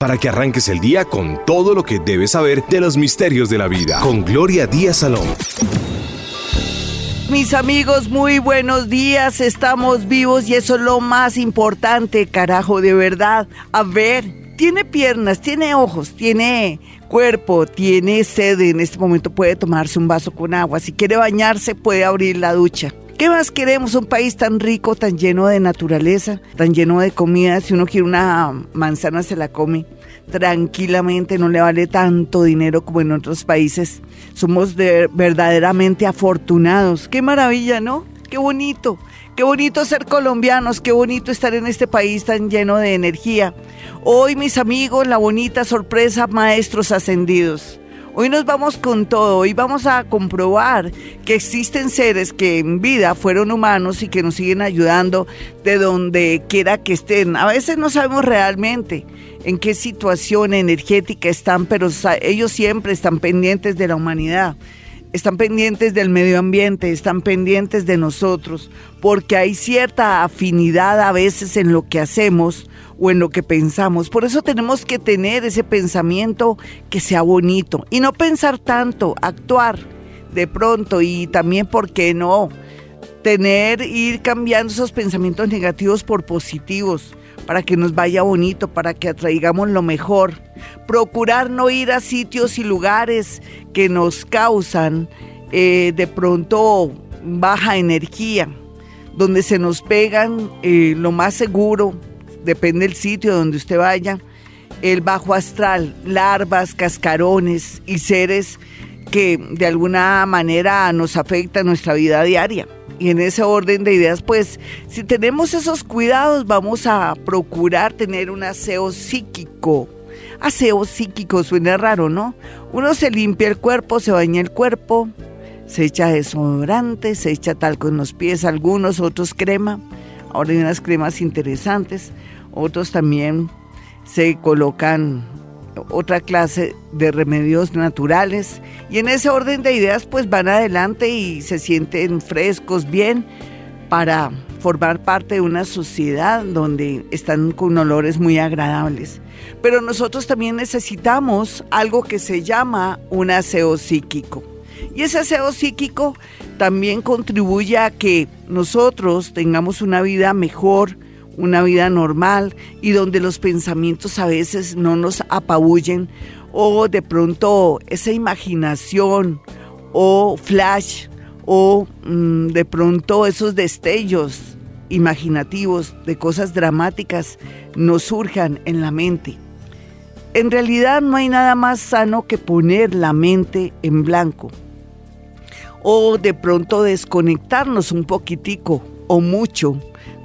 para que arranques el día con todo lo que debes saber de los misterios de la vida. Con Gloria Díaz Salón. Mis amigos, muy buenos días. Estamos vivos y eso es lo más importante, carajo, de verdad. A ver, tiene piernas, tiene ojos, tiene cuerpo, tiene sede. En este momento puede tomarse un vaso con agua. Si quiere bañarse, puede abrir la ducha. ¿Qué más queremos? Un país tan rico, tan lleno de naturaleza, tan lleno de comida. Si uno quiere una manzana, se la come tranquilamente, no le vale tanto dinero como en otros países. Somos verdaderamente afortunados. Qué maravilla, ¿no? Qué bonito. Qué bonito ser colombianos, qué bonito estar en este país tan lleno de energía. Hoy, mis amigos, la bonita sorpresa, maestros ascendidos. Hoy nos vamos con todo, hoy vamos a comprobar que existen seres que en vida fueron humanos y que nos siguen ayudando de donde quiera que estén. A veces no sabemos realmente en qué situación energética están, pero ellos siempre están pendientes de la humanidad están pendientes del medio ambiente, están pendientes de nosotros, porque hay cierta afinidad a veces en lo que hacemos o en lo que pensamos. Por eso tenemos que tener ese pensamiento que sea bonito y no pensar tanto, actuar de pronto y también, ¿por qué no? Tener, ir cambiando esos pensamientos negativos por positivos para que nos vaya bonito, para que atraigamos lo mejor. Procurar no ir a sitios y lugares que nos causan eh, de pronto baja energía, donde se nos pegan eh, lo más seguro, depende del sitio donde usted vaya, el bajo astral, larvas, cascarones y seres que de alguna manera nos afectan nuestra vida diaria. Y en ese orden de ideas, pues si tenemos esos cuidados, vamos a procurar tener un aseo psíquico. Aseo psíquico suena raro, ¿no? Uno se limpia el cuerpo, se baña el cuerpo, se echa desodorante, se echa talco en los pies, algunos, otros crema. Ahora hay unas cremas interesantes, otros también se colocan otra clase de remedios naturales y en ese orden de ideas pues van adelante y se sienten frescos, bien, para formar parte de una sociedad donde están con olores muy agradables. Pero nosotros también necesitamos algo que se llama un aseo psíquico. Y ese aseo psíquico también contribuye a que nosotros tengamos una vida mejor, una vida normal y donde los pensamientos a veces no nos apabullen o de pronto esa imaginación o flash o mm, de pronto esos destellos imaginativos de cosas dramáticas nos surjan en la mente. En realidad no hay nada más sano que poner la mente en blanco o de pronto desconectarnos un poquitico o mucho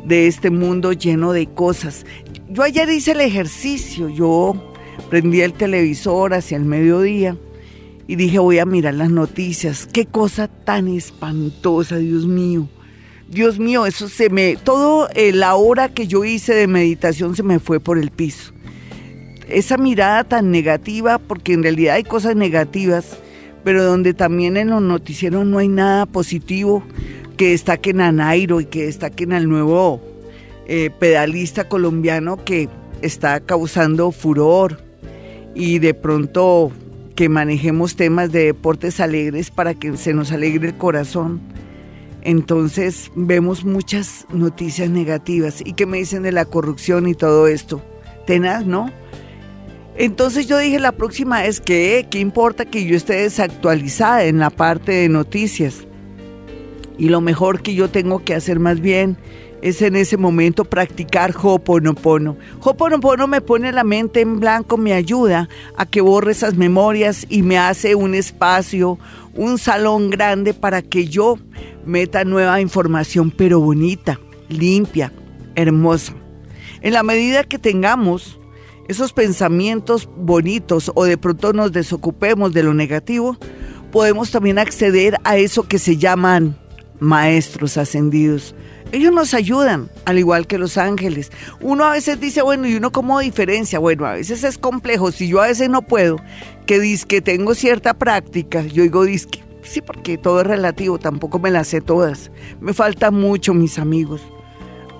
de este mundo lleno de cosas. Yo ayer hice el ejercicio, yo prendí el televisor hacia el mediodía y dije voy a mirar las noticias. Qué cosa tan espantosa, Dios mío. Dios mío, eso se me... Todo eh, la hora que yo hice de meditación se me fue por el piso. Esa mirada tan negativa, porque en realidad hay cosas negativas, pero donde también en los noticieros no hay nada positivo, que destaquen a Nairo y que destaquen al nuevo eh, pedalista colombiano que está causando furor y de pronto que manejemos temas de deportes alegres para que se nos alegre el corazón. Entonces vemos muchas noticias negativas y que me dicen de la corrupción y todo esto. Tenaz, ¿no? Entonces yo dije la próxima es que, ¿qué importa que yo esté desactualizada en la parte de noticias? Y lo mejor que yo tengo que hacer más bien es en ese momento practicar Hoponopono. Hoponopono me pone la mente en blanco, me ayuda a que borre esas memorias y me hace un espacio, un salón grande para que yo meta nueva información, pero bonita, limpia, hermosa. En la medida que tengamos esos pensamientos bonitos o de pronto nos desocupemos de lo negativo, podemos también acceder a eso que se llaman maestros ascendidos. Ellos nos ayudan, al igual que los ángeles. Uno a veces dice, bueno, ¿y uno cómo diferencia? Bueno, a veces es complejo. Si yo a veces no puedo, que que tengo cierta práctica, yo digo disque. Sí, porque todo es relativo, tampoco me las sé todas. Me falta mucho, mis amigos.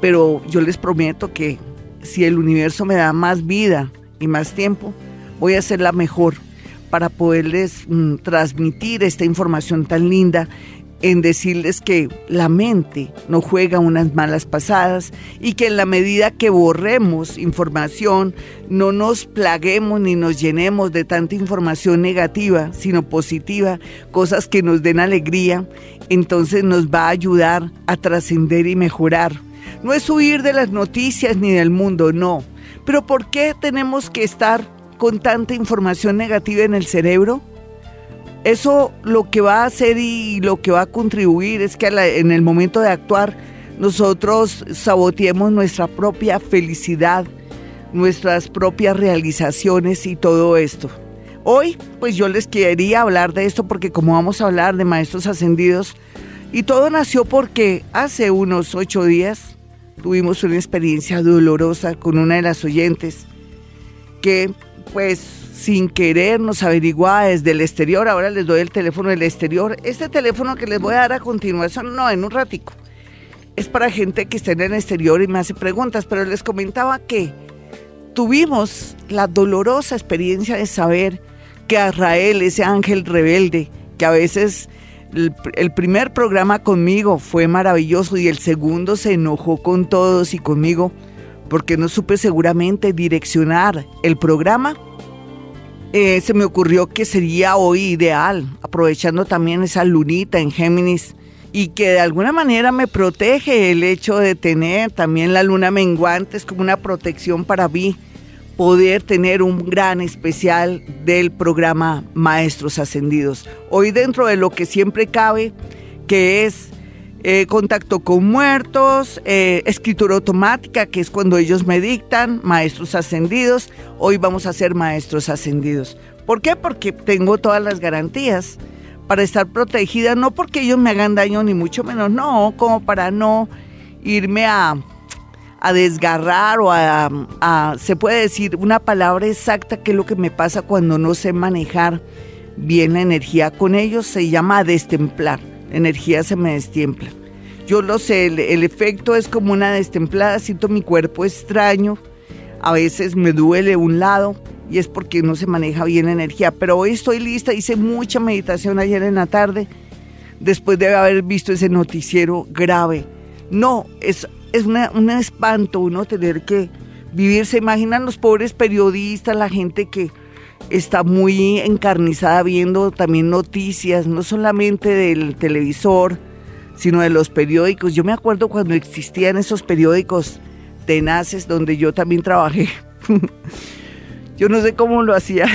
Pero yo les prometo que si el universo me da más vida y más tiempo, voy a ser la mejor para poderles mm, transmitir esta información tan linda en decirles que la mente no juega unas malas pasadas y que en la medida que borremos información, no nos plaguemos ni nos llenemos de tanta información negativa, sino positiva, cosas que nos den alegría, entonces nos va a ayudar a trascender y mejorar. No es huir de las noticias ni del mundo, no. Pero ¿por qué tenemos que estar con tanta información negativa en el cerebro? Eso lo que va a hacer y lo que va a contribuir es que en el momento de actuar nosotros saboteemos nuestra propia felicidad, nuestras propias realizaciones y todo esto. Hoy, pues yo les quería hablar de esto porque como vamos a hablar de maestros ascendidos, y todo nació porque hace unos ocho días tuvimos una experiencia dolorosa con una de las oyentes que pues sin querer nos averiguaba desde el exterior. Ahora les doy el teléfono del exterior. Este teléfono que les voy a dar a continuación, no, en un ratico. Es para gente que está en el exterior y me hace preguntas, pero les comentaba que tuvimos la dolorosa experiencia de saber que Israel, ese ángel rebelde, que a veces el, primer programa conmigo fue maravilloso y el segundo se enojó con todos y conmigo porque no supe seguramente direccionar el programa eh, se me ocurrió que sería hoy ideal, aprovechando también esa lunita en Géminis y que de alguna manera me protege el hecho de tener también la luna menguante, es como una protección para mí poder tener un gran especial del programa Maestros Ascendidos. Hoy dentro de lo que siempre cabe, que es eh, contacto con muertos, eh, escritura automática, que es cuando ellos me dictan, maestros ascendidos. Hoy vamos a ser maestros ascendidos. ¿Por qué? Porque tengo todas las garantías para estar protegida, no porque ellos me hagan daño ni mucho menos, no, como para no irme a, desgarrar o a, a, se puede decir una palabra exacta que es lo que me pasa cuando no sé manejar bien la energía con ellos, se llama destemplar energía se me destiempla. Yo lo sé, el, efecto es como una destemplada, siento mi cuerpo extraño, a veces me duele un lado y es porque no se maneja bien la energía, pero hoy estoy lista, hice mucha meditación ayer en la tarde, después de haber visto ese noticiero grave. No, es, es un espanto uno tener que vivir, se imaginan los pobres periodistas, la gente que está muy encarnizada viendo también noticias, no solamente del televisor, sino de los periódicos. Yo me acuerdo cuando existían esos periódicos tenaces donde yo también trabajé. yo no sé cómo lo hacía,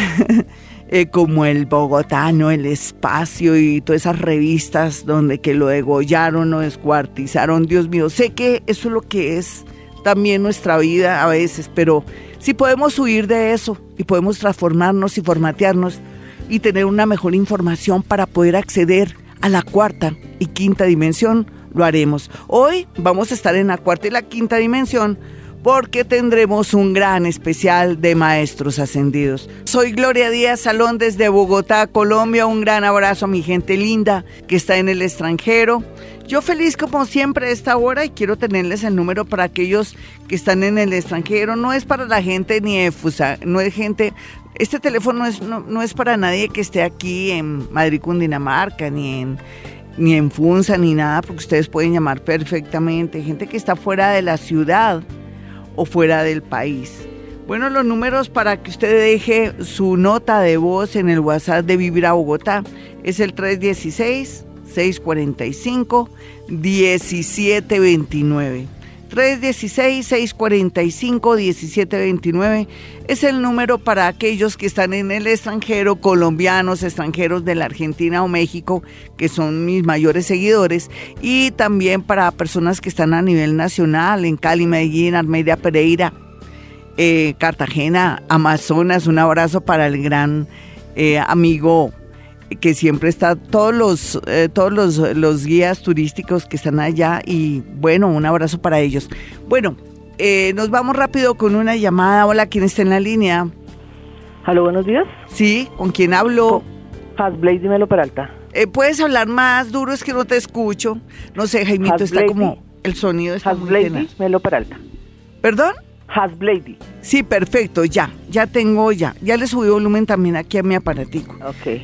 eh, como el Bogotano, el Espacio y todas esas revistas donde que lo degollaron o descuartizaron. Dios mío, sé que eso es lo que es también nuestra vida a veces, pero si podemos huir de eso y podemos transformarnos y formatearnos y tener una mejor información para poder acceder a la cuarta y quinta dimensión, lo haremos. Hoy vamos a estar en la cuarta y la quinta dimensión porque tendremos un gran especial de maestros ascendidos. Soy Gloria Díaz Salón desde Bogotá, Colombia. Un gran abrazo a mi gente linda que está en el extranjero. Yo feliz como siempre a esta hora y quiero tenerles el número para aquellos que están en el extranjero. No es para la gente ni efusa, no es gente... Este teléfono es, no, es para nadie que esté aquí en Madrid, Cundinamarca, ni en ni en Funza, ni nada, porque ustedes pueden llamar perfectamente. Gente que está fuera de la ciudad o fuera del país. Bueno, los números para que usted deje su nota de voz en el WhatsApp de Vivir a Bogotá es el 316 645-1729. 316-645-1729 es el número para aquellos que están en el extranjero, colombianos, extranjeros de la Argentina o México, que son mis mayores seguidores, y también para personas que están a nivel nacional, en Cali, Medellín, Armedia, Pereira, eh, Cartagena, Amazonas. Un abrazo para el gran eh, amigo que siempre está, todos los, eh, todos los, guías turísticos que están allá y bueno, un abrazo para ellos. Bueno, eh, nos vamos rápido con una llamada. Hola, ¿quién está en la línea? Hola, buenos días. Sí, ¿con quién hablo? Hasblade Melo Peralta. Eh, ¿Puedes hablar más duro? Es que no te escucho. No sé, Jaimito, está como el sonido está Melo Peralta. ¿Perdón? Hasblady. Sí, perfecto, ya, ya tengo ya. Ya le subí volumen también aquí a mi aparatico. Ok.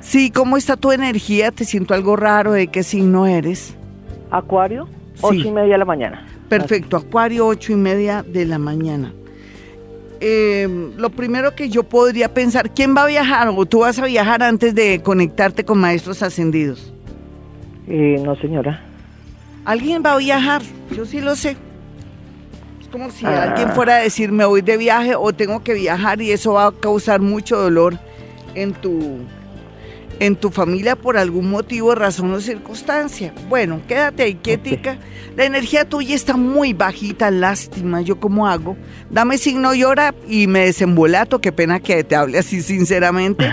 Sí, ¿cómo está tu energía? Te siento algo raro, ¿de qué signo eres? Acuario, Sí. ocho y media de la mañana. Perfecto, Acuario, ocho y media de la mañana. Eh, lo primero que yo podría pensar, ¿quién va a viajar o tú vas a viajar antes de conectarte con maestros ascendidos? Eh, no, señora. Alguien va a viajar, yo sí lo sé. Es como si Ah. alguien fuera a decir me voy de viaje o tengo que viajar y eso va a causar mucho dolor en tu en tu familia por algún motivo, razón o circunstancia. Bueno, quédate ahí quietica. La energía tuya está muy bajita, lástima. ¿Yo cómo hago? Dame signo y hora y me desembolato. Qué pena que te hable así sinceramente.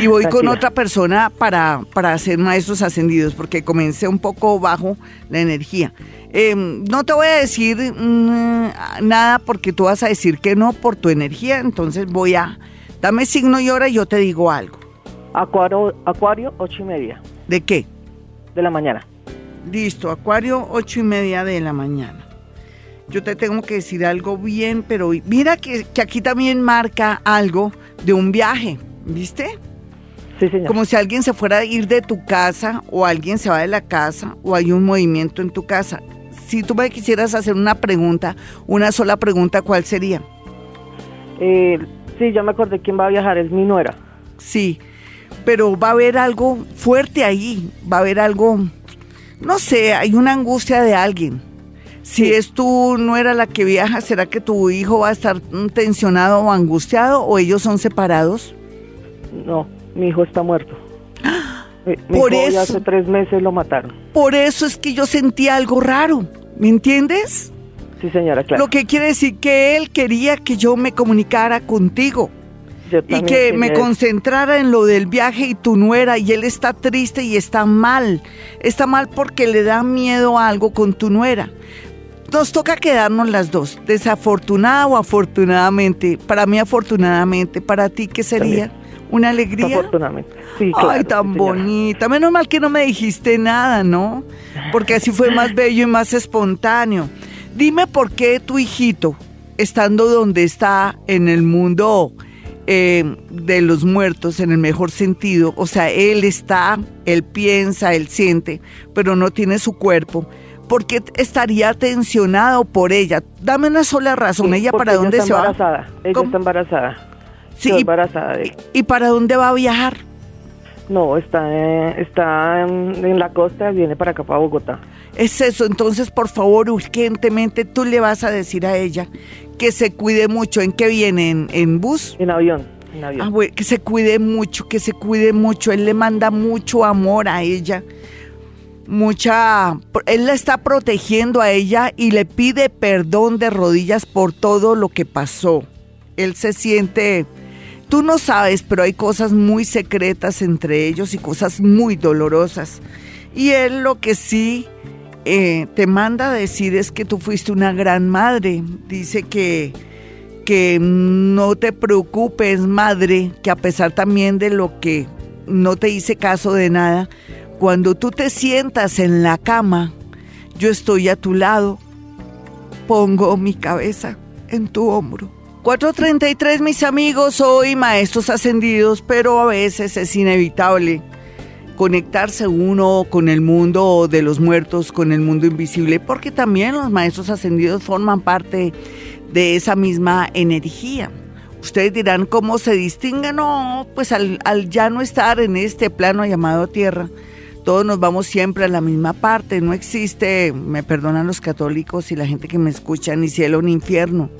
Y voy con otra persona para, para hacer maestros ascendidos, porque comencé un poco bajo la energía. Eh, no te voy a decir mm, nada porque tú vas a decir que no por tu energía, entonces voy a... Dame signo y hora y yo te digo algo. Acuario, Acuario, ocho y media ¿De qué? de la mañana. Listo, Acuario, ocho y media de la mañana. Yo te tengo que decir algo bien, pero mira que, que aquí también marca algo de un viaje, ¿viste? Sí, señor. Como si alguien se fuera a ir de tu casa o alguien se va de la casa o hay un movimiento en tu casa. Si tú me quisieras hacer una pregunta, una sola pregunta, ¿cuál sería? Eh, sí, ya me acordé quién va a viajar, es mi nuera. Sí, pero va a haber algo fuerte ahí, va a haber algo, no sé, hay una angustia de alguien. Si Sí. es tú no era la que viaja, ¿será que tu hijo va a estar tensionado o angustiado o ellos son separados? No, mi hijo está muerto. Mi, mi Por hijo eso. hace tres meses lo mataron. Por eso es que yo sentí algo raro, ¿me entiendes? Sí, señora, claro. Lo que quiere decir que él quería que yo me comunicara contigo Yo y que me eso. concentrara en lo del viaje y tu nuera y él está triste y está mal. Está mal porque le da miedo a algo con tu nuera. Nos toca quedarnos las dos, desafortunada o afortunadamente. Para mí afortunadamente, para ti qué sería? ¿Una alegría? Afortunadamente. Sí, claro, Ay, tan sí, bonita. Menos mal que no me dijiste nada, ¿no? Porque así fue más bello y más espontáneo. Dime por qué tu hijito, estando donde está en el mundo eh, de los muertos, en el mejor sentido, o sea, él está, él piensa, él siente, pero no tiene su cuerpo. ¿Por qué estaría tensionado por ella? Dame una sola razón. Sí, ¿Ella para dónde está se va? Ella ¿Cómo? está embarazada. Sí, Quedó y- embarazada de. ¿Y para dónde va a viajar? No, está, eh, está en, en la costa, viene para acá, para Bogotá. Es eso, entonces por favor, urgentemente tú le vas a decir a ella que se cuide mucho. ¿En qué viene? ¿En, en bus? En avión, en avión. Ah, güey, que se cuide mucho, que se cuide mucho. Él le manda mucho amor a ella. Mucha. Él la está protegiendo a ella y le pide perdón de rodillas por todo lo que pasó. Él se siente. Tú no sabes, pero hay cosas muy secretas entre ellos y cosas muy dolorosas. Y él lo que sí eh, te manda a decir es que tú fuiste una gran madre. Dice que, que no te preocupes, madre, que a pesar también de lo que no te hice caso de nada, cuando tú te sientas en la cama, yo estoy a tu lado, pongo mi cabeza en tu hombro. 4.33 mis amigos, hoy maestros ascendidos, pero a veces es inevitable conectarse uno con el mundo de los muertos, con el mundo invisible, porque también los maestros ascendidos forman parte de esa misma energía. Ustedes dirán cómo se distingue, no, pues al, al ya no estar en este plano llamado tierra, todos nos vamos siempre a la misma parte, no existe, me perdonan los católicos y la gente que me escucha, ni cielo ni infierno,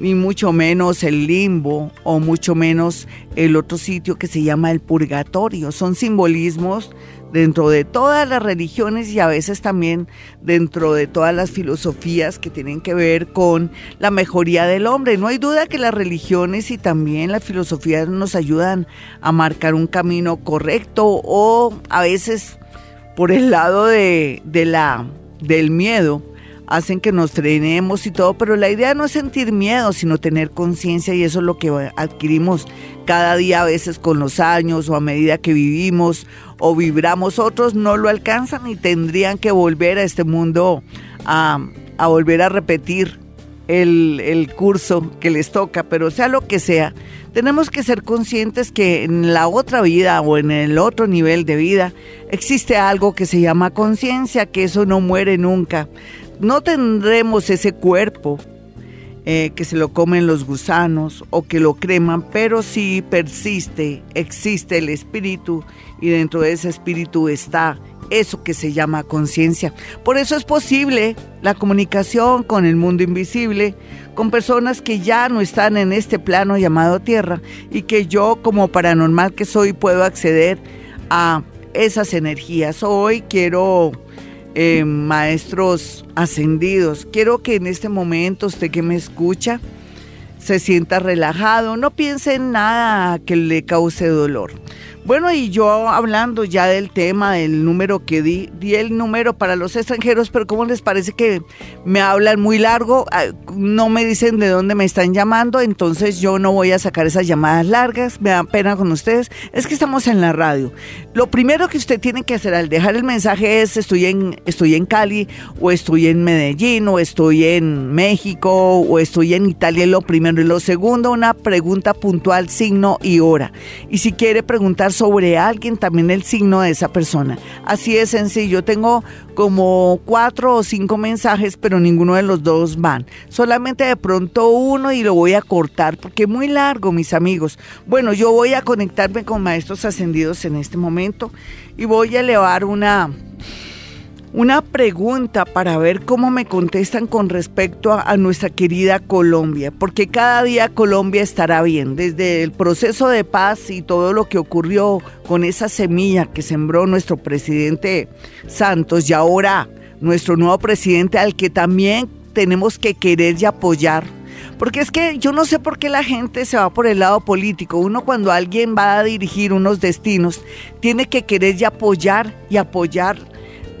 ni mucho menos el limbo o mucho menos el otro sitio que se llama el purgatorio. Son simbolismos dentro de todas las religiones y a veces también dentro de todas las filosofías que tienen que ver con la mejoría del hombre. No hay duda que las religiones y también las filosofías nos ayudan a marcar un camino correcto o a veces por el lado de, de la, del miedo hacen que nos frenemos y todo, pero la idea no es sentir miedo, sino tener conciencia y eso es lo que adquirimos cada día a veces con los años o a medida que vivimos o vibramos. Otros no lo alcanzan y tendrían que volver a este mundo a, a volver a repetir el, el, curso que les toca, pero sea lo que sea, tenemos que ser conscientes que en la otra vida o en el otro nivel de vida existe algo que se llama conciencia, que eso no muere nunca. No tendremos ese cuerpo eh, que se lo comen los gusanos o que lo creman, pero sí persiste, existe el espíritu y dentro de ese espíritu está eso que se llama conciencia. Por eso es posible la comunicación con el mundo invisible, con personas que ya no están en este plano llamado Tierra y que yo como paranormal que soy puedo acceder a esas energías. Hoy quiero eh, maestros ascendidos. Quiero que en este momento usted que me escucha se sienta relajado, no piense en nada que le cause dolor. Bueno, y yo hablando ya del tema, del número que di, di el número para los extranjeros, pero ¿cómo les parece que me hablan muy largo? Ah, no me dicen de dónde me están llamando, entonces yo no voy a sacar esas llamadas largas, me da pena con ustedes. Es que estamos en la radio. Lo primero que usted tiene que hacer al dejar el mensaje es estoy en, estoy en Cali, o estoy en Medellín, o estoy en México, o estoy en Italia, lo primero. Y lo segundo, una pregunta puntual, signo y hora. Y si quiere preguntar sobre alguien, también el signo de esa persona. Así de sencillo. Tengo como cuatro o cinco mensajes, pero ninguno de los dos van. Solamente de pronto uno y lo voy a cortar porque es muy largo, mis amigos. Bueno, yo voy a conectarme con maestros ascendidos en este momento y voy a elevar una una pregunta para ver cómo me contestan con respecto a, nuestra querida Colombia, porque cada día Colombia estará bien, desde el proceso de paz y todo lo que ocurrió con esa semilla que sembró nuestro presidente Santos y ahora nuestro nuevo presidente al que también tenemos que querer y apoyar. Porque es que yo no sé por qué la gente se va por el lado político. Uno cuando alguien va a dirigir unos destinos, tiene que querer y apoyar y apoyar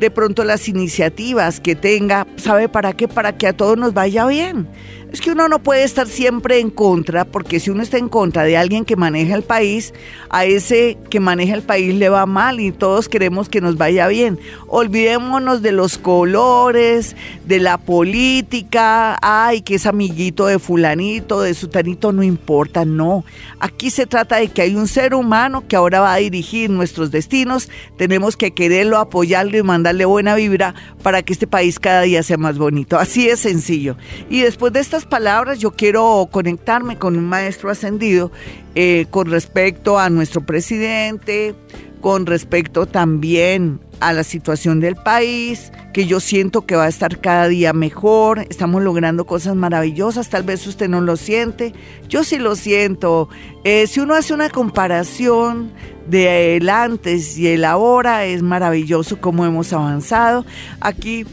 de pronto las iniciativas que tenga, ¿sabe para qué? Para que a todos nos vaya bien. Es que uno no puede estar siempre en contra, porque si uno está en contra de alguien que maneja el país, a ese que maneja el país le va mal y todos queremos que nos vaya bien. Olvidémonos de los colores, de la política, ay, que es amiguito de fulanito, de sutanito, no importa, no. Aquí se trata de que hay un ser humano que ahora va a dirigir nuestros destinos, tenemos que quererlo, apoyarlo y mandarle buena vibra para que este país cada día sea más bonito. Así es sencillo. Y después de esta palabras yo quiero conectarme con un maestro ascendido eh, con respecto a nuestro presidente, con respecto también a la situación del país, que yo siento que va a estar cada día mejor, estamos logrando cosas maravillosas, tal vez usted no lo siente, yo sí lo siento. Eh, si uno hace una comparación de el antes y el ahora, es maravilloso cómo hemos avanzado. Aquí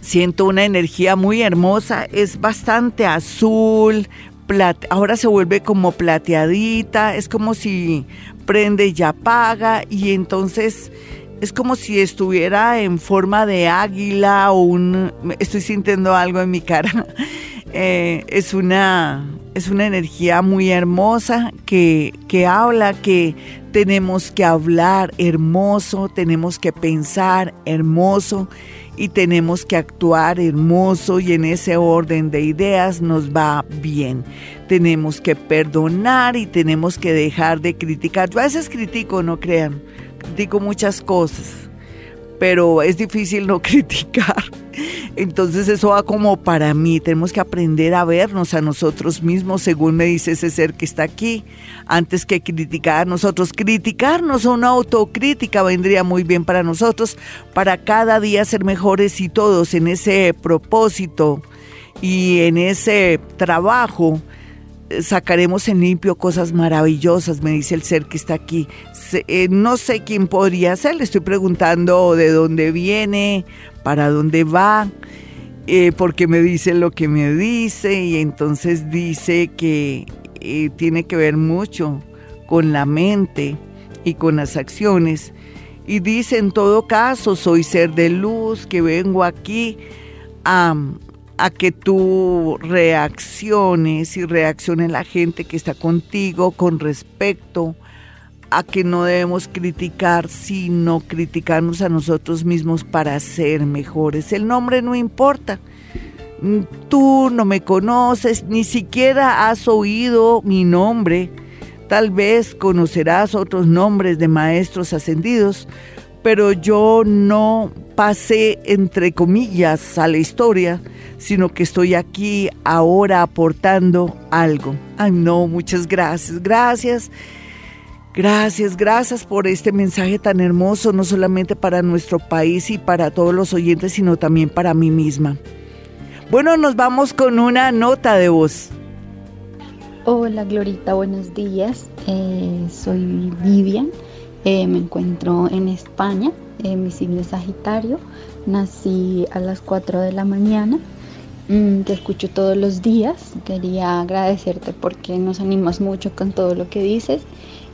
siento una energía muy hermosa, es bastante azul, ahora se vuelve como plateadita, es como si prende y apaga y entonces es como si estuviera en forma de águila o un... Estoy sintiendo algo en mi cara. Eh, es, una, es una energía muy hermosa que, que habla que tenemos que hablar hermoso, tenemos que pensar hermoso y tenemos que actuar hermoso y en ese orden de ideas nos va bien. Tenemos que perdonar y tenemos que dejar de criticar. Yo a veces critico, no crean, critico muchas cosas pero es difícil no criticar. Entonces eso va como para mí, tenemos que aprender a vernos a nosotros mismos, según me dice ese ser que está aquí, antes que criticar a nosotros. Criticarnos o una autocrítica vendría muy bien para nosotros, para cada día ser mejores y todos en ese propósito y en ese trabajo sacaremos en limpio cosas maravillosas, me dice el ser que está aquí. Eh, no sé quién podría ser, le estoy preguntando de dónde viene, para dónde va, eh, porque me dice lo que me dice y entonces dice que eh, tiene que ver mucho con la mente y con las acciones. Y dice, en todo caso, soy ser de luz, que vengo aquí a a que tú reacciones y reaccione la gente que está contigo con respecto a que no debemos criticar, sino criticarnos a nosotros mismos para ser mejores. El nombre no importa. Tú no me conoces, ni siquiera has oído mi nombre. Tal vez conocerás otros nombres de maestros ascendidos, pero yo no pasé entre comillas a la historia, sino que estoy aquí ahora aportando algo. Ay, no, muchas gracias, gracias. Gracias, gracias por este mensaje tan hermoso, no solamente para nuestro país y para todos los oyentes, sino también para mí misma. Bueno, nos vamos con una nota de voz. Hola Glorita, buenos días. Eh, soy Vivian, eh, me encuentro en España, eh, mi signo Sagitario, nací a las 4 de la mañana, mm, te escucho todos los días, quería agradecerte porque nos animas mucho con todo lo que dices.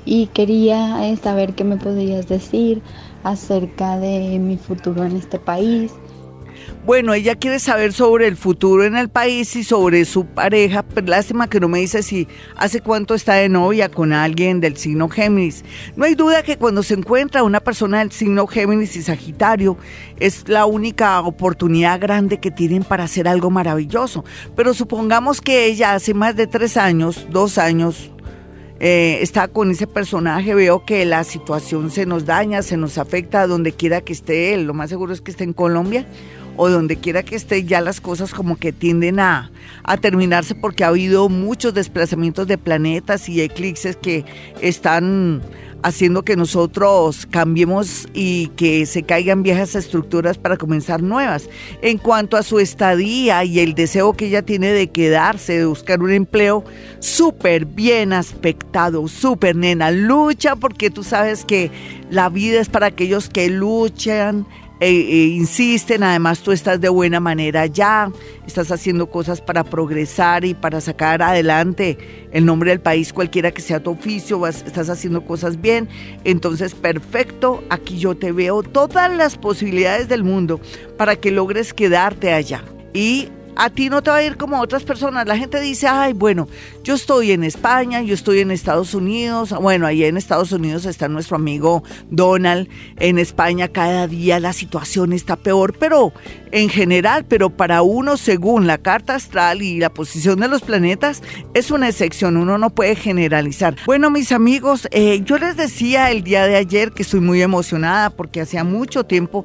Y quería eh, saber qué me podrías decir acerca de mi futuro en este país. Bueno, ella quiere saber sobre el futuro en el país y sobre su pareja, pero lástima que no me dice si hace cuánto está de novia con alguien del signo Géminis. No hay duda que cuando se encuentra una persona del signo Géminis y Sagitario es la única oportunidad grande que tienen para hacer algo maravilloso. Pero supongamos que ella hace más de tres años, dos años, eh, está con ese personaje, veo que la situación se nos daña, se nos afecta donde quiera que esté él. Lo más seguro es que esté en Colombia o donde quiera que esté, ya las cosas como que tienden a, a terminarse porque ha habido muchos desplazamientos de planetas y eclipses que están haciendo que nosotros cambiemos y que se caigan viejas estructuras para comenzar nuevas. En cuanto a su estadía y el deseo que ella tiene de quedarse, de buscar un empleo, súper bien aspectado, súper nena, lucha porque tú sabes que la vida es para aquellos que luchan e, e insisten, además tú estás de buena manera ya, estás haciendo cosas para progresar y para sacar adelante el nombre del país, cualquiera que sea tu oficio, estás haciendo cosas bien, entonces perfecto, aquí yo te veo todas las posibilidades del mundo para que logres quedarte allá. Y a ti no te va a ir como a otras personas. La gente dice, ay, bueno, yo estoy en España, yo estoy en Estados Unidos. Bueno, ahí en Estados Unidos está nuestro amigo Donald. En España cada día la situación está peor, pero en general, pero para uno, según la carta astral y la posición de los planetas, es una excepción. Uno no puede generalizar. Bueno, mis amigos, eh, yo les decía el día de ayer que estoy muy emocionada porque hacía mucho tiempo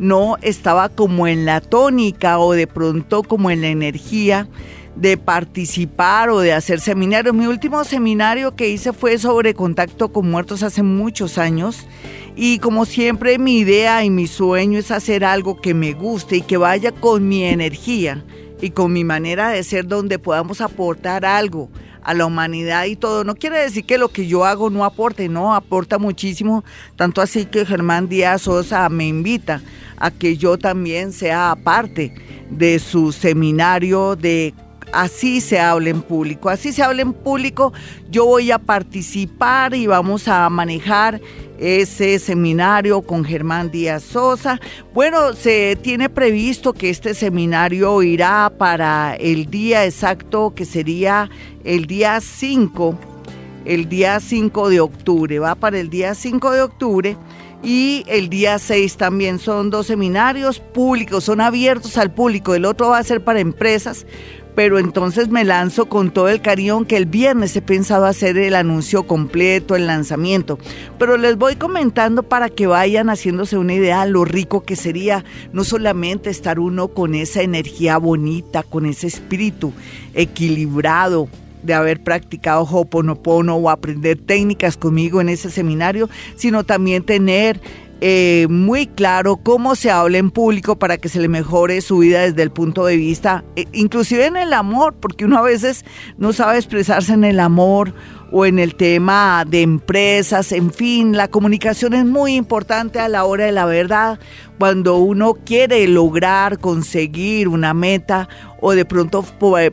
no estaba como en la tónica o de pronto como en la energía de participar o de hacer seminarios. Mi último seminario que hice fue sobre contacto con muertos hace muchos años y como siempre mi idea y mi sueño es hacer algo que me guste y que vaya con mi energía y con mi manera de ser donde podamos aportar algo a la humanidad y todo. No quiere decir que lo que yo hago no aporte, no, aporta muchísimo, tanto así que Germán Díaz Sosa me invita a que yo también sea parte de su seminario de así se habla en público. Así se habla en público, yo voy a participar y vamos a manejar ese seminario con Germán Díaz Sosa. Bueno, se tiene previsto que este seminario irá para el día exacto que sería el día 5, el día 5 de octubre, va para el día 5 de octubre y el día 6 también son dos seminarios públicos, son abiertos al público. El otro va a ser para empresas, pero entonces me lanzo con todo el cariño que el viernes he pensado hacer el anuncio completo, el lanzamiento. Pero les voy comentando para que vayan haciéndose una idea de lo rico que sería no solamente estar uno con esa energía bonita, con ese espíritu equilibrado, de haber practicado Hoponopono o aprender técnicas conmigo en ese seminario, sino también tener eh, muy claro cómo se habla en público para que se le mejore su vida desde el punto de vista, eh, inclusive en el amor, porque uno a veces no sabe expresarse en el amor o en el tema de empresas, en fin, la comunicación es muy importante a la hora de la verdad, cuando uno quiere lograr conseguir una meta o de pronto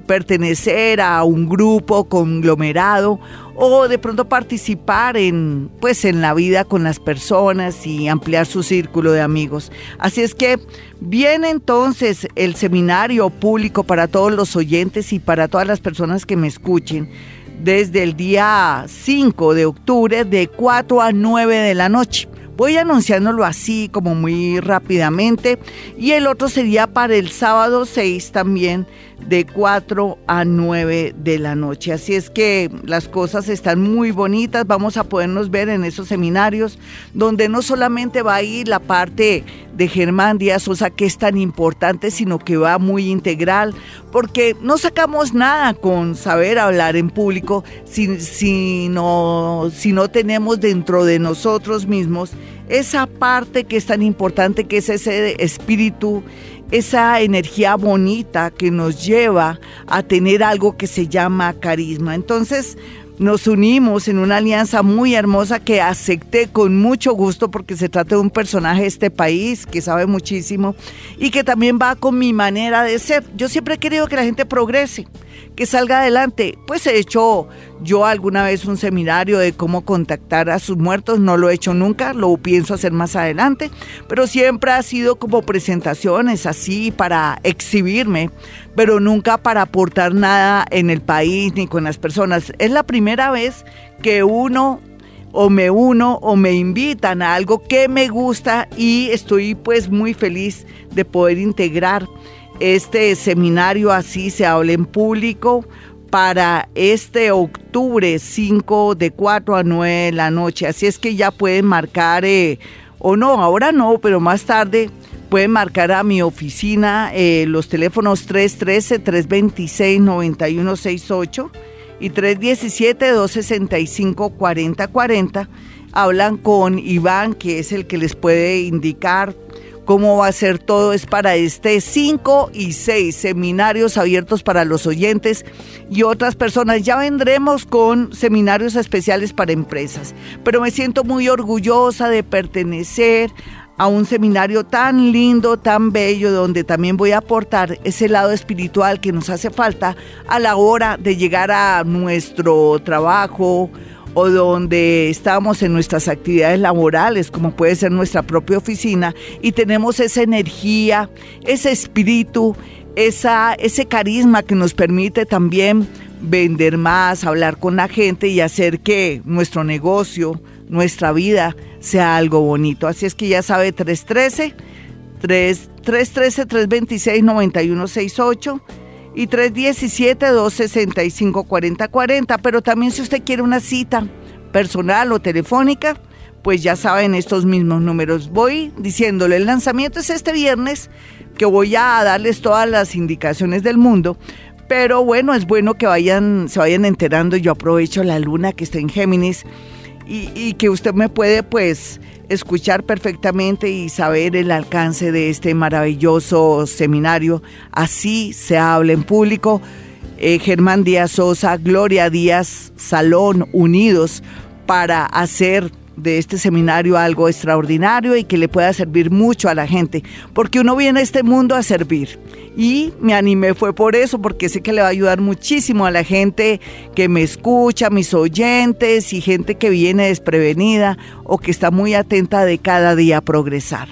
pertenecer a un grupo conglomerado o de pronto participar en pues en la vida con las personas y ampliar su círculo de amigos. Así es que viene entonces el seminario público para todos los oyentes y para todas las personas que me escuchen desde el día 5 de octubre de 4 a 9 de la noche. Voy anunciándolo así como muy rápidamente y el otro sería para el sábado 6 también de 4 a 9 de la noche. Así es que las cosas están muy bonitas, vamos a podernos ver en esos seminarios donde no solamente va a ir la parte de Germán Díaz Sosa que es tan importante, sino que va muy integral, porque no sacamos nada con saber hablar en público si, si, no, si no tenemos dentro de nosotros mismos esa parte que es tan importante, que es ese espíritu esa energía bonita que nos lleva a tener algo que se llama carisma. Entonces, nos unimos en una alianza muy hermosa que acepté con mucho gusto porque se trata de un personaje de este país que sabe muchísimo y que también va con mi manera de ser. Yo siempre he querido que la gente progrese que salga adelante. Pues he hecho yo alguna vez un seminario de cómo contactar a sus muertos, no lo he hecho nunca, lo pienso hacer más adelante, pero siempre ha sido como presentaciones así para exhibirme, pero nunca para aportar nada en el país ni con las personas. Es la primera vez que uno o me uno o me invitan a algo que me gusta y estoy pues muy feliz de poder integrar este seminario Así se habla en público para este octubre 5 de 4 a 9 de la noche. Así es que ya pueden marcar, eh, o no, ahora no, pero más tarde pueden marcar a mi oficina eh, los teléfonos 313-326-9168 y 317-265-4040. Hablan con Iván, que es el que les puede indicar cómo va a ser todo es para este 5 y 6 seminarios abiertos para los oyentes y otras personas. Ya vendremos con seminarios especiales para empresas, pero me siento muy orgullosa de pertenecer a un seminario tan lindo, tan bello, donde también voy a aportar ese lado espiritual que nos hace falta a la hora de llegar a nuestro trabajo o donde estamos en nuestras actividades laborales, como puede ser nuestra propia oficina, y tenemos esa energía, ese espíritu, esa, ese carisma que nos permite también vender más, hablar con la gente y hacer que nuestro negocio, nuestra vida sea algo bonito. Así es que ya sabe, 313 313 326 9168 y 317-265-4040. Pero también si usted quiere una cita personal o telefónica, pues ya saben estos mismos números. Voy diciéndole, el lanzamiento es este viernes, que voy a darles todas las indicaciones del mundo. Pero bueno, es bueno que vayan, se vayan enterando. Yo aprovecho la luna que está en Géminis y, y que usted me puede pues escuchar perfectamente y saber el alcance de este maravilloso seminario. Así se habla en público. Eh, Germán Díaz Sosa, Gloria Díaz, Salón Unidos para hacer de este seminario algo extraordinario y que le pueda servir mucho a la gente, porque uno viene a este mundo a servir. Y me animé fue por eso, porque sé que le va a ayudar muchísimo a la gente que me escucha, mis oyentes y gente que viene desprevenida o que está muy atenta de cada día a progresar.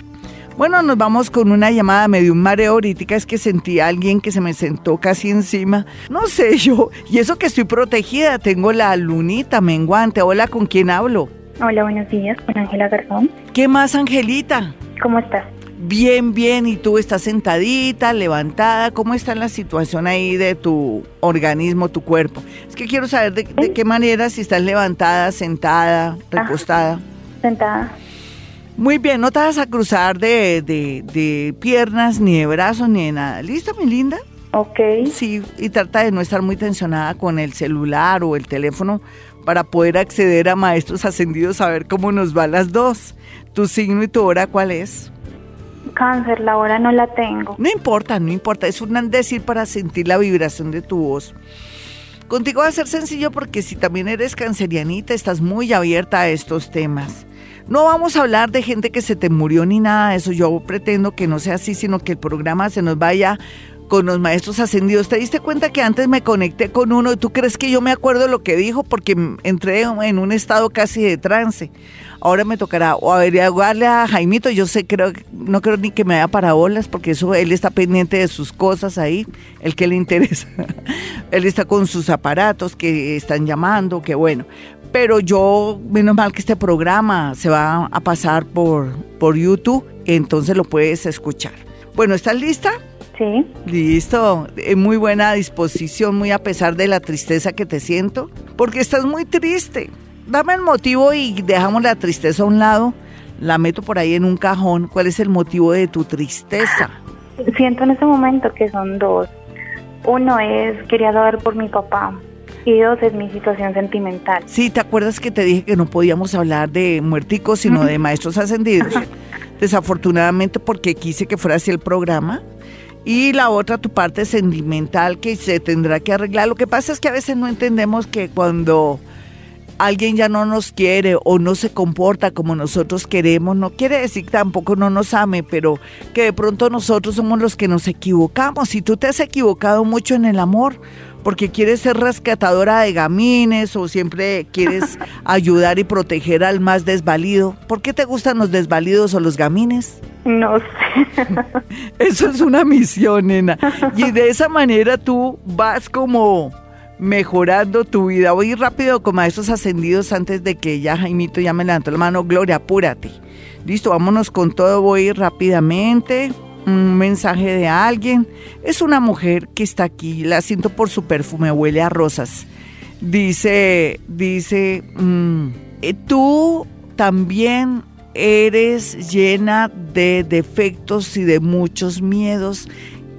Bueno, nos vamos con una llamada medio un mareo ahorita, es que sentí a alguien que se me sentó casi encima. No sé yo, y eso que estoy protegida, tengo la lunita menguante. Hola, ¿con quién hablo? Hola, buenos días, con Ángela Garzón. ¿Qué más, Angelita? ¿Cómo estás? Bien, bien, y tú estás sentadita, levantada, ¿cómo está la situación ahí de tu organismo, tu cuerpo? Es que quiero saber de, qué manera, si estás levantada, sentada, recostada. sentada. Muy bien, no te vas a cruzar de, de, de piernas, ni de brazos, ni de nada. ¿Lista, mi linda? Ok. Sí, y trata de no estar muy tensionada con el celular o el teléfono para poder acceder a maestros ascendidos a ver cómo nos va las dos. ¿Tu signo y tu hora cuál es? Cáncer, la hora no la tengo. No importa, no importa, es un decir para sentir la vibración de tu voz. Contigo va a ser sencillo porque si también eres cancerianita, estás muy abierta a estos temas. No vamos a hablar de gente que se te murió ni nada de eso. Yo pretendo que no sea así, sino que el programa se nos vaya con los maestros ascendidos. ¿Te diste cuenta que antes me conecté con uno tú crees que yo me acuerdo lo que dijo porque entré en un estado casi de trance? Ahora me tocará o averiguarle a Jaimito, yo sé, creo, no creo ni que me haga parabolas porque eso él está pendiente de sus cosas ahí, el que le interesa. él está con sus aparatos que están llamando, que bueno. pero yo, menos mal que este programa se va a pasar por, por YouTube, entonces lo puedes escuchar. Bueno, ¿estás lista? Sí. Listo, en muy buena disposición, muy a pesar de la tristeza que te siento, porque estás muy triste. Dame el motivo y dejamos la tristeza a un lado, la meto por ahí en un cajón. ¿Cuál es el motivo de tu tristeza? Siento en este momento que son dos. Uno es quería saber por mi papá y dos es mi situación sentimental. Sí, ¿te acuerdas que te dije que no podíamos hablar de muerticos, sino de maestros ascendidos? Desafortunadamente porque quise que fuera así el programa. Y la otra, tu parte sentimental que se tendrá que arreglar. Lo que pasa es que a veces no entendemos que cuando alguien ya no nos quiere o no se comporta como nosotros queremos, no quiere decir que tampoco no nos ame, pero que de pronto nosotros somos los que nos equivocamos. Si tú te has equivocado mucho en el amor, porque quieres ser rescatadora de gamines o siempre quieres ayudar y proteger al más desvalido. ¿Por qué te gustan los desvalidos o los gamines? No sé. Eso es una misión, nena. Y de esa manera tú vas como mejorando tu vida. Voy rápido como a esos ascendidos antes de que ya Jaimito ya me levantó la mano. Gloria, apúrate. Listo, vámonos con todo. Voy rápidamente. Un mensaje de alguien. Es una mujer que está aquí. La siento por su perfume. Huele a rosas. Dice, dice, mm, eh, tú también eres llena de defectos y de muchos miedos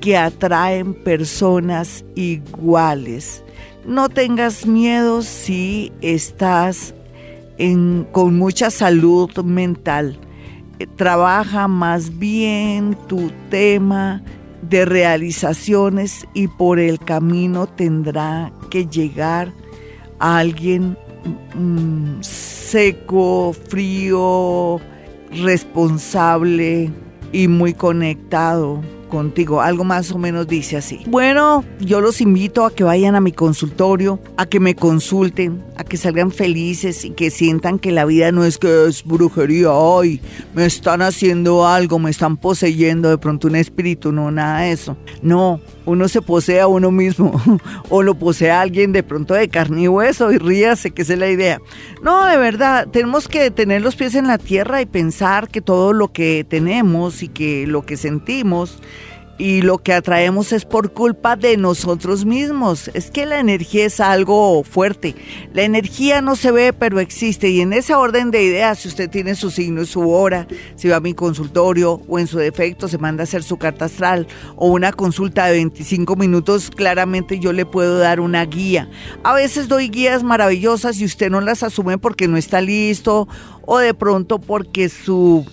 que atraen personas iguales. No tengas miedo si estás con mucha salud mental. Eh, trabaja más bien tu tema de realizaciones y por el camino tendrá que llegar a alguien mm, seco, frío, responsable y muy conectado contigo. Algo más o menos dice así. Bueno, yo los invito a que vayan a mi consultorio, a que me consulten, a que salgan felices y que sientan que la vida no es que es brujería, ay, me están haciendo algo, me están poseyendo de pronto un espíritu, no, nada de eso. No, uno se posee a uno mismo o lo posee alguien de pronto de carne y hueso y ríase, que esa es la idea. No, de verdad, tenemos que tener los pies en la tierra y pensar que todo lo que tenemos y que lo que sentimos y lo que atraemos es por culpa de nosotros mismos. Es que la energía es algo fuerte. La energía no se ve, pero existe. Y en ese orden de ideas, si usted tiene su signo y su hora, si va a mi consultorio o en su defecto se manda a hacer su carta astral o una consulta de 25 minutos, claramente yo le puedo dar una guía. A veces doy guías maravillosas y usted no las asume porque no está listo o de pronto porque su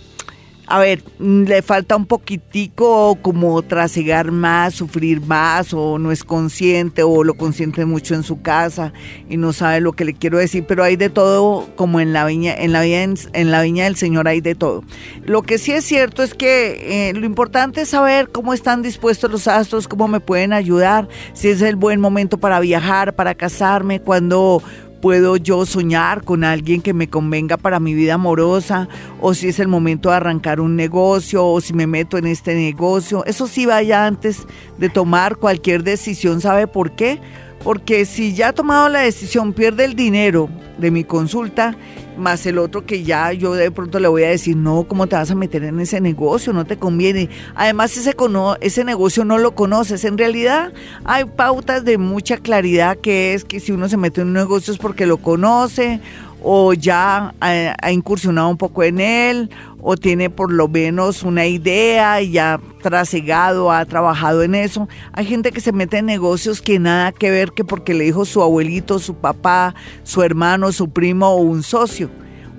a ver, mm, le falta un poquitico como trasegar más, sufrir más, o no es consciente, o lo consiente mucho en su casa y no sabe lo que le quiero decir, pero hay de todo, como en la viña, en la viña, en la viña del Señor hay de todo. Lo que sí es cierto es que eh, lo importante es saber cómo están dispuestos los astros, cómo me pueden ayudar, si es el buen momento para viajar, para casarme, cuando puedo yo soñar con alguien que me convenga para mi vida amorosa, o si es el momento de arrancar un negocio, o si me meto en este negocio. Eso sí vaya antes de tomar cualquier decisión. ¿Sabe por qué? Porque si ya ha tomado la decisión, pierde el dinero de mi consulta más el otro que ya yo de pronto le voy a decir, no, ¿cómo te vas a meter en ese negocio? No te conviene. Además, ese, ese negocio no lo conoces. En realidad, hay pautas de mucha claridad que es que si uno se mete en un negocio es porque lo conoce o ya ha, incursionado un poco en él, o tiene por lo menos una idea y ya trasegado, ha trabajado en eso. Hay gente que se mete en negocios que nada que ver que porque le dijo su abuelito, su papá, su hermano, su primo o un socio.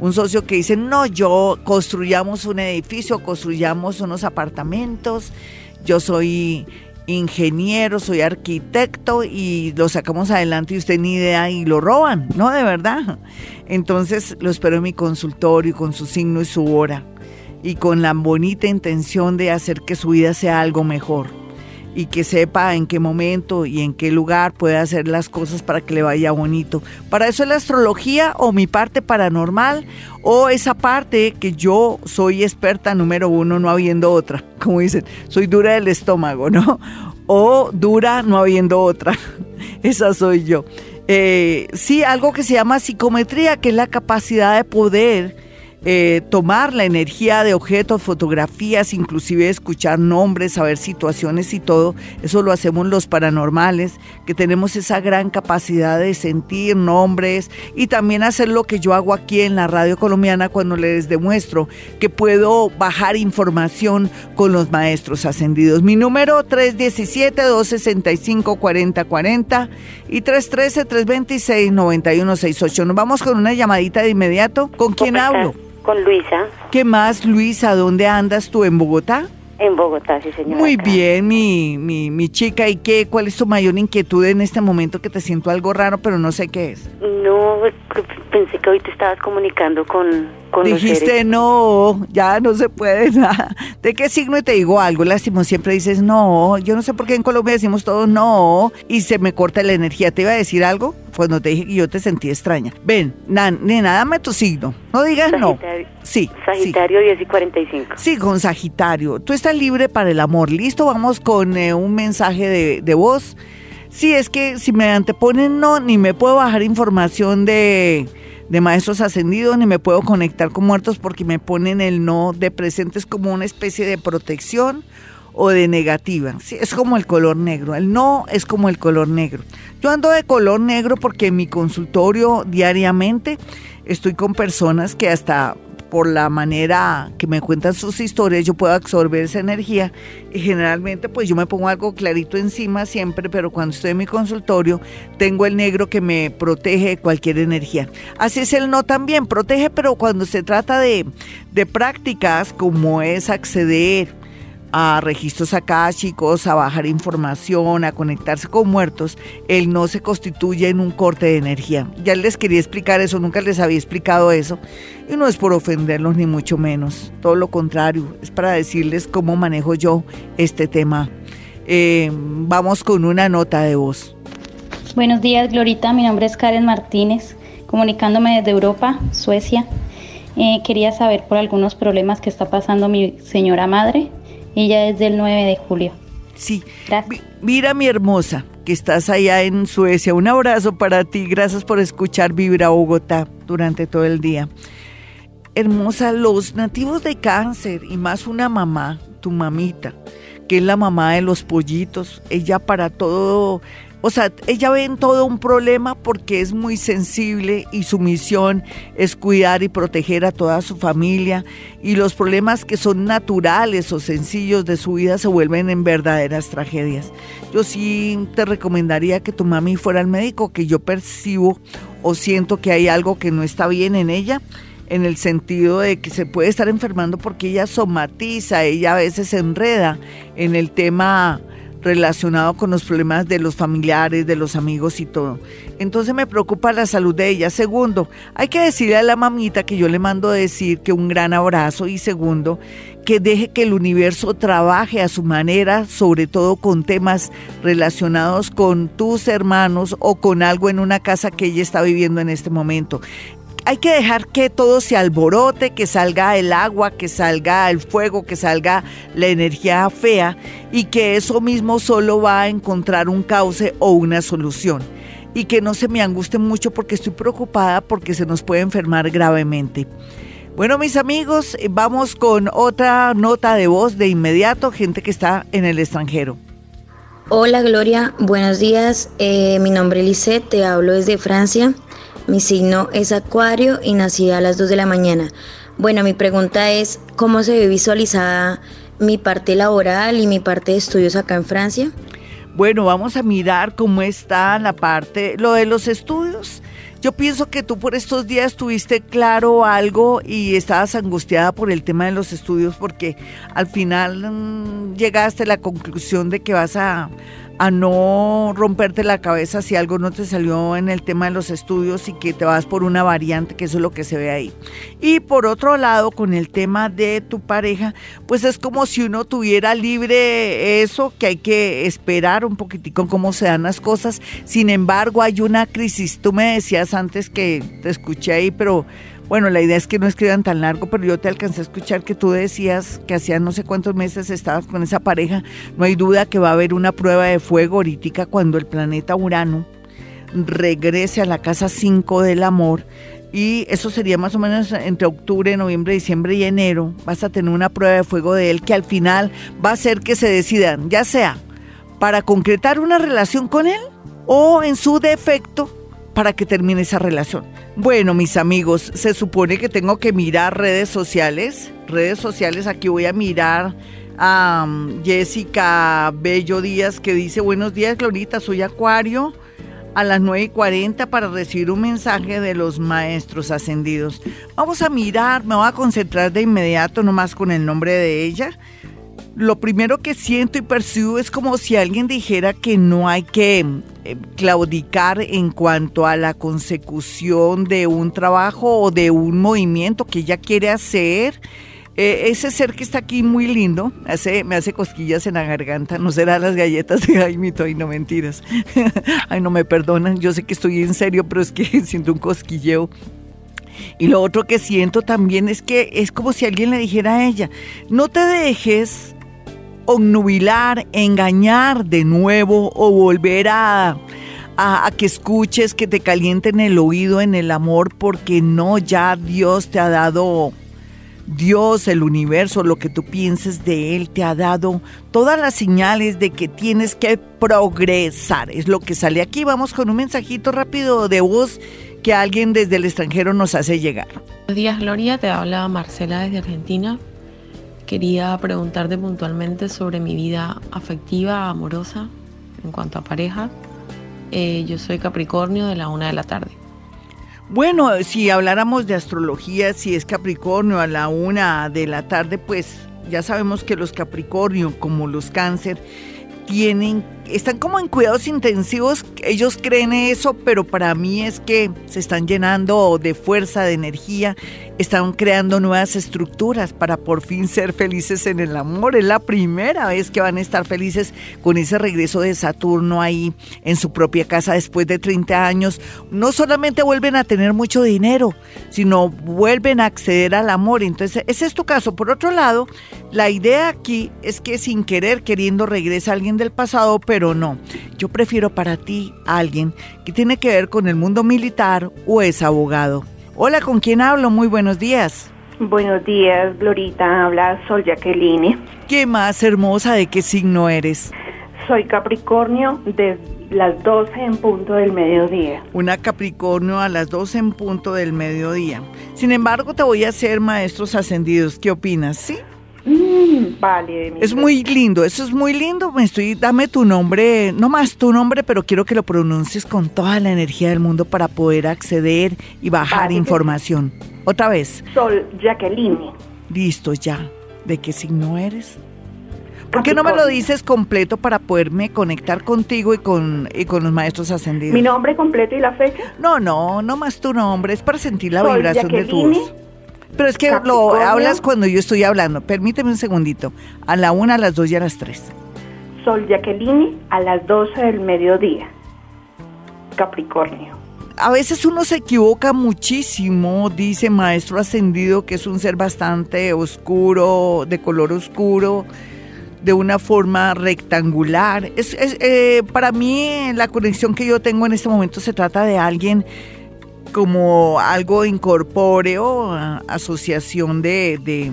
Un socio que dice, no, yo construyamos un edificio, construyamos unos apartamentos, yo soy ingeniero, soy arquitecto y lo sacamos adelante y usted ni idea y lo roban, ¿no? De verdad. Entonces lo espero en mi consultorio con su signo y su hora y con la bonita intención de hacer que su vida sea algo mejor y que sepa en qué momento y en qué lugar puede hacer las cosas para que le vaya bonito. Para eso es la astrología o mi parte paranormal o esa parte que yo soy experta número uno no habiendo otra, como dicen, soy dura del estómago, ¿no? O dura no habiendo otra, esa soy yo. Eh, sí, algo que se llama psicometría, que es la capacidad de poder eh, tomar la energía de objetos, fotografías, inclusive escuchar nombres, saber situaciones y todo. Eso lo hacemos los paranormales, que tenemos esa gran capacidad de sentir nombres y también hacer lo que yo hago aquí en la radio colombiana cuando les demuestro que puedo bajar información con los maestros ascendidos. Mi número 317-265-4040 y 313-326-9168. Nos vamos con una llamadita de inmediato. ¿Con quién hablo? Con Luisa. ¿Qué más, Luisa? ¿Dónde andas tú? ¿En Bogotá? En Bogotá, sí, señora. Muy bien, mi, mi, mi chica. ¿Y qué? ¿Cuál es tu mayor inquietud en este momento que te siento algo raro, pero no sé qué es? No, pensé que hoy te estabas comunicando con, con Dijiste no, ya no se puede nada. ¿De qué signo? Y te digo algo, lástima, siempre dices no. Yo no sé por qué en Colombia decimos todos no y se me corta la energía. ¿Te iba a decir algo? Cuando te dije que yo te sentí extraña. Ven, ni nada, dame tu signo. No digas no. Sí. Sagitario 10 y 45. Sí, con Sagitario. Tú estás libre para el amor. Listo, vamos con eh, un mensaje de, voz. Sí, es que si me anteponen no, ni me puedo bajar información de, de maestros ascendidos, ni me puedo conectar con muertos porque me ponen el no de presentes como una especie de protección o de negativa. Sí, es como el color negro. El no es como el color negro. Yo ando de color negro porque en mi consultorio diariamente estoy con personas que hasta por la manera que me cuentan sus historias, yo puedo absorber esa energía y generalmente pues yo me pongo algo clarito encima siempre, pero cuando estoy en mi consultorio tengo el negro que me protege de cualquier energía. Así es el no también, protege, pero cuando se trata de, de prácticas como es acceder a registros chicos, a bajar información, a conectarse con muertos, él no se constituye en un corte de energía. Ya les quería explicar eso, nunca les había explicado eso. Y no es por ofenderlos ni mucho menos, todo lo contrario, es para decirles cómo manejo yo este tema. Eh, vamos con una nota de voz. Buenos días, Glorita. Mi nombre es Karen Martínez, comunicándome desde Europa, Suecia. Eh, quería saber por algunos problemas que está pasando mi señora madre ella es del 9 de julio. Sí. Mira, mi hermosa, que estás allá en Suecia. Un abrazo para ti. Gracias por escuchar Vibra Bogotá durante todo el día. Hermosa, los nativos de cáncer y más una mamá, tu mamita, que es la mamá de los pollitos, ella para todo o sea, ella ve en todo un problema porque es muy sensible y su misión es cuidar y proteger a toda su familia y los problemas que son naturales o sencillos de su vida se vuelven en verdaderas tragedias. Yo sí te recomendaría que tu mami fuera al médico, que yo percibo o siento que hay algo que no está bien en ella en el sentido de que se puede estar enfermando porque ella somatiza, ella a veces se enreda en el tema relacionado con los problemas de los familiares, de los amigos y todo. Entonces me preocupa la salud de ella. Segundo, hay que decirle a la mamita que yo le mando decir que un gran abrazo y segundo, que deje que el universo trabaje a su manera, sobre todo con temas relacionados con tus hermanos o con algo en una casa que ella está viviendo en este momento hay que dejar que todo se alborote, que salga el agua, que salga el fuego, que salga la energía fea y que eso mismo solo va a encontrar un cauce o una solución. Y que no se me anguste mucho porque estoy preocupada porque se nos puede enfermar gravemente. Bueno, mis amigos, eh, vamos con otra nota de voz de inmediato, gente que está en el extranjero. Hola Gloria, buenos días. Eh, mi nombre es Lisette, te hablo desde Francia. Mi signo es Acuario y nací a las 2 de la mañana. Bueno, mi pregunta es, ¿cómo se ve visualizada mi parte laboral y mi parte de estudios acá en Francia? Bueno, vamos a mirar cómo está la parte, lo de los estudios. Yo pienso que tú por estos días tuviste claro algo y estabas angustiada por el tema de los estudios porque al final mm, llegaste a la conclusión de que vas a, a no romperte la cabeza si algo no te salió en el tema de los estudios y que te vas por una variante, que eso es lo que se ve ahí. Y por otro lado, con el tema de tu pareja, pues es como si uno tuviera libre eso, que hay que esperar un poquitico cómo se dan las cosas. Sin embargo, hay una crisis. Tú me decías antes que te escuché ahí, pero bueno, la idea es que no escriban tan largo, pero yo te alcancé a escuchar que tú decías que hacía no sé cuántos meses estabas con esa pareja. No hay duda que va a haber una prueba de fuego ahorita cuando el planeta Urano regrese a la casa 5 del amor y eso sería más o menos entre octubre, noviembre, diciembre y enero. Vas a tener una prueba de fuego de él que al final va a hacer que se decidan, ya sea para concretar una relación con él o en su defecto para que termine esa relación. Bueno, mis amigos, se supone que tengo que mirar redes sociales. Redes sociales, aquí voy a mirar a um, Jessica Bello Díaz que dice, buenos días, Glorita, soy Acuario a las 9 y 40 para recibir un mensaje de los maestros ascendidos. Vamos a mirar, me voy a concentrar de inmediato nomás con el nombre de ella. Lo primero que siento y percibo es como si alguien dijera que no hay que eh, claudicar en cuanto a la consecución de un trabajo o de un movimiento que ella quiere hacer eh, ese ser que está aquí muy lindo, me hace cosquillas en la garganta, no será las galletas de Jaimito, y no mentiras. Ay, no me perdonan, yo sé que estoy en serio, pero es que siento un cosquilleo. Y lo otro que siento también es que es como si alguien le dijera a ella, no te dejes obnubilar, engañar de nuevo o volver a, a, que escuches, que te calienten el oído en el amor, porque no, ya Dios te ha dado Dios, el universo, lo que tú pienses de Él, te ha dado todas las señales de que tienes que progresar. Es lo que sale aquí. Vamos con un mensajito rápido de voz que alguien desde el extranjero nos hace llegar. Buenos días, Gloria. Te habla Marcela desde Argentina. Quería preguntarte puntualmente sobre mi vida afectiva, amorosa, en cuanto a pareja. Eh, yo soy Capricornio de la una de la tarde. Bueno, si habláramos de astrología, si es Capricornio a la una de la tarde, pues ya sabemos que los Capricornio, como los Cáncer, tienen están como en cuidados intensivos, ellos creen eso, pero para mí es que se están llenando de fuerza, de energía, están creando nuevas estructuras para por fin ser felices en el amor. Es la primera vez que van a estar felices con ese regreso de Saturno ahí en su propia casa después de 30 años. No solamente vuelven a tener mucho dinero, sino vuelven a acceder al amor. Entonces, ese es tu caso. Por otro lado, la idea aquí es que sin querer, queriendo, regresa alguien del pasado, pero no. Yo prefiero para ti a alguien que tiene que ver con el mundo militar o es abogado. Hola, ¿con quién hablo? Muy buenos días. Buenos días, Glorita. Habla Sol Jacqueline. ¿Qué más hermosa? ¿De qué signo eres? Soy Capricornio de las 12 en punto del mediodía. Una Capricornio a las 12 en punto del mediodía. Sin embargo, te voy a hacer maestros ascendidos. ¿Qué opinas? ¿Sí? Mm, vale. Es muy lindo, eso es muy lindo. Me estoy, dame tu nombre, no más tu nombre, pero quiero que lo pronuncies con toda la energía del mundo para poder acceder y bajar información. Otra vez. Sol Jacqueline. Listo, ya. ¿De qué signo eres? ¿Por qué no me lo dices completo para poderme conectar contigo y con, y con los maestros ascendidos? ¿Mi nombre completo y la fecha? No, no, no más tu nombre, es para sentir la vibración de tu voz. Pero es que lo hablas cuando yo estoy hablando. Permíteme un segundito. A la una, a las dos y a las tres. Sol Jacqueline a las doce del mediodía. Capricornio. A veces uno se equivoca muchísimo, dice Maestro Ascendido, que es un ser bastante oscuro, de color oscuro, de una forma rectangular. Es, eh, para mí, la conexión que yo tengo en este momento se trata de alguien como algo incorpóreo, asociación de,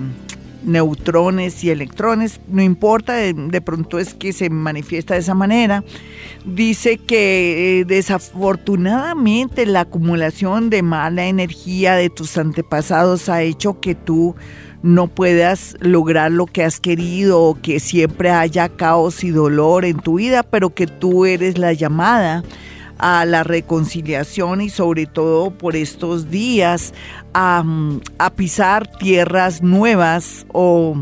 neutrones y electrones, no importa, de, pronto es que se manifiesta de esa manera. Dice que eh, desafortunadamente la acumulación de mala energía de tus antepasados ha hecho que tú no puedas lograr lo que has querido o que siempre haya caos y dolor en tu vida, pero que tú eres la llamada a la reconciliación y sobre todo por estos días a, pisar tierras nuevas o,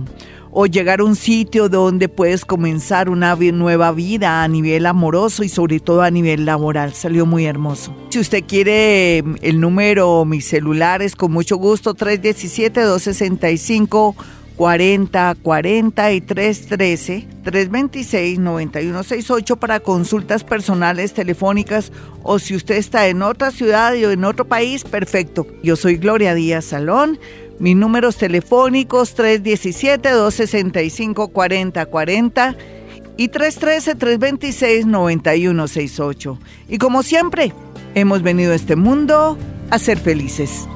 o llegar a un sitio donde puedes comenzar una nueva vida a nivel amoroso y sobre todo a nivel laboral. Salió muy hermoso. Si usted quiere el número, mis celulares, con mucho gusto, 317-265. 40 43 13 326 9168 para consultas personales telefónicas o si usted está en otra ciudad o en otro país, perfecto. Yo soy Gloria Díaz Salón. Mis números telefónicos 317-265-4040 y 313-326-9168. Y como siempre, Hemos venido a este mundo a ser felices.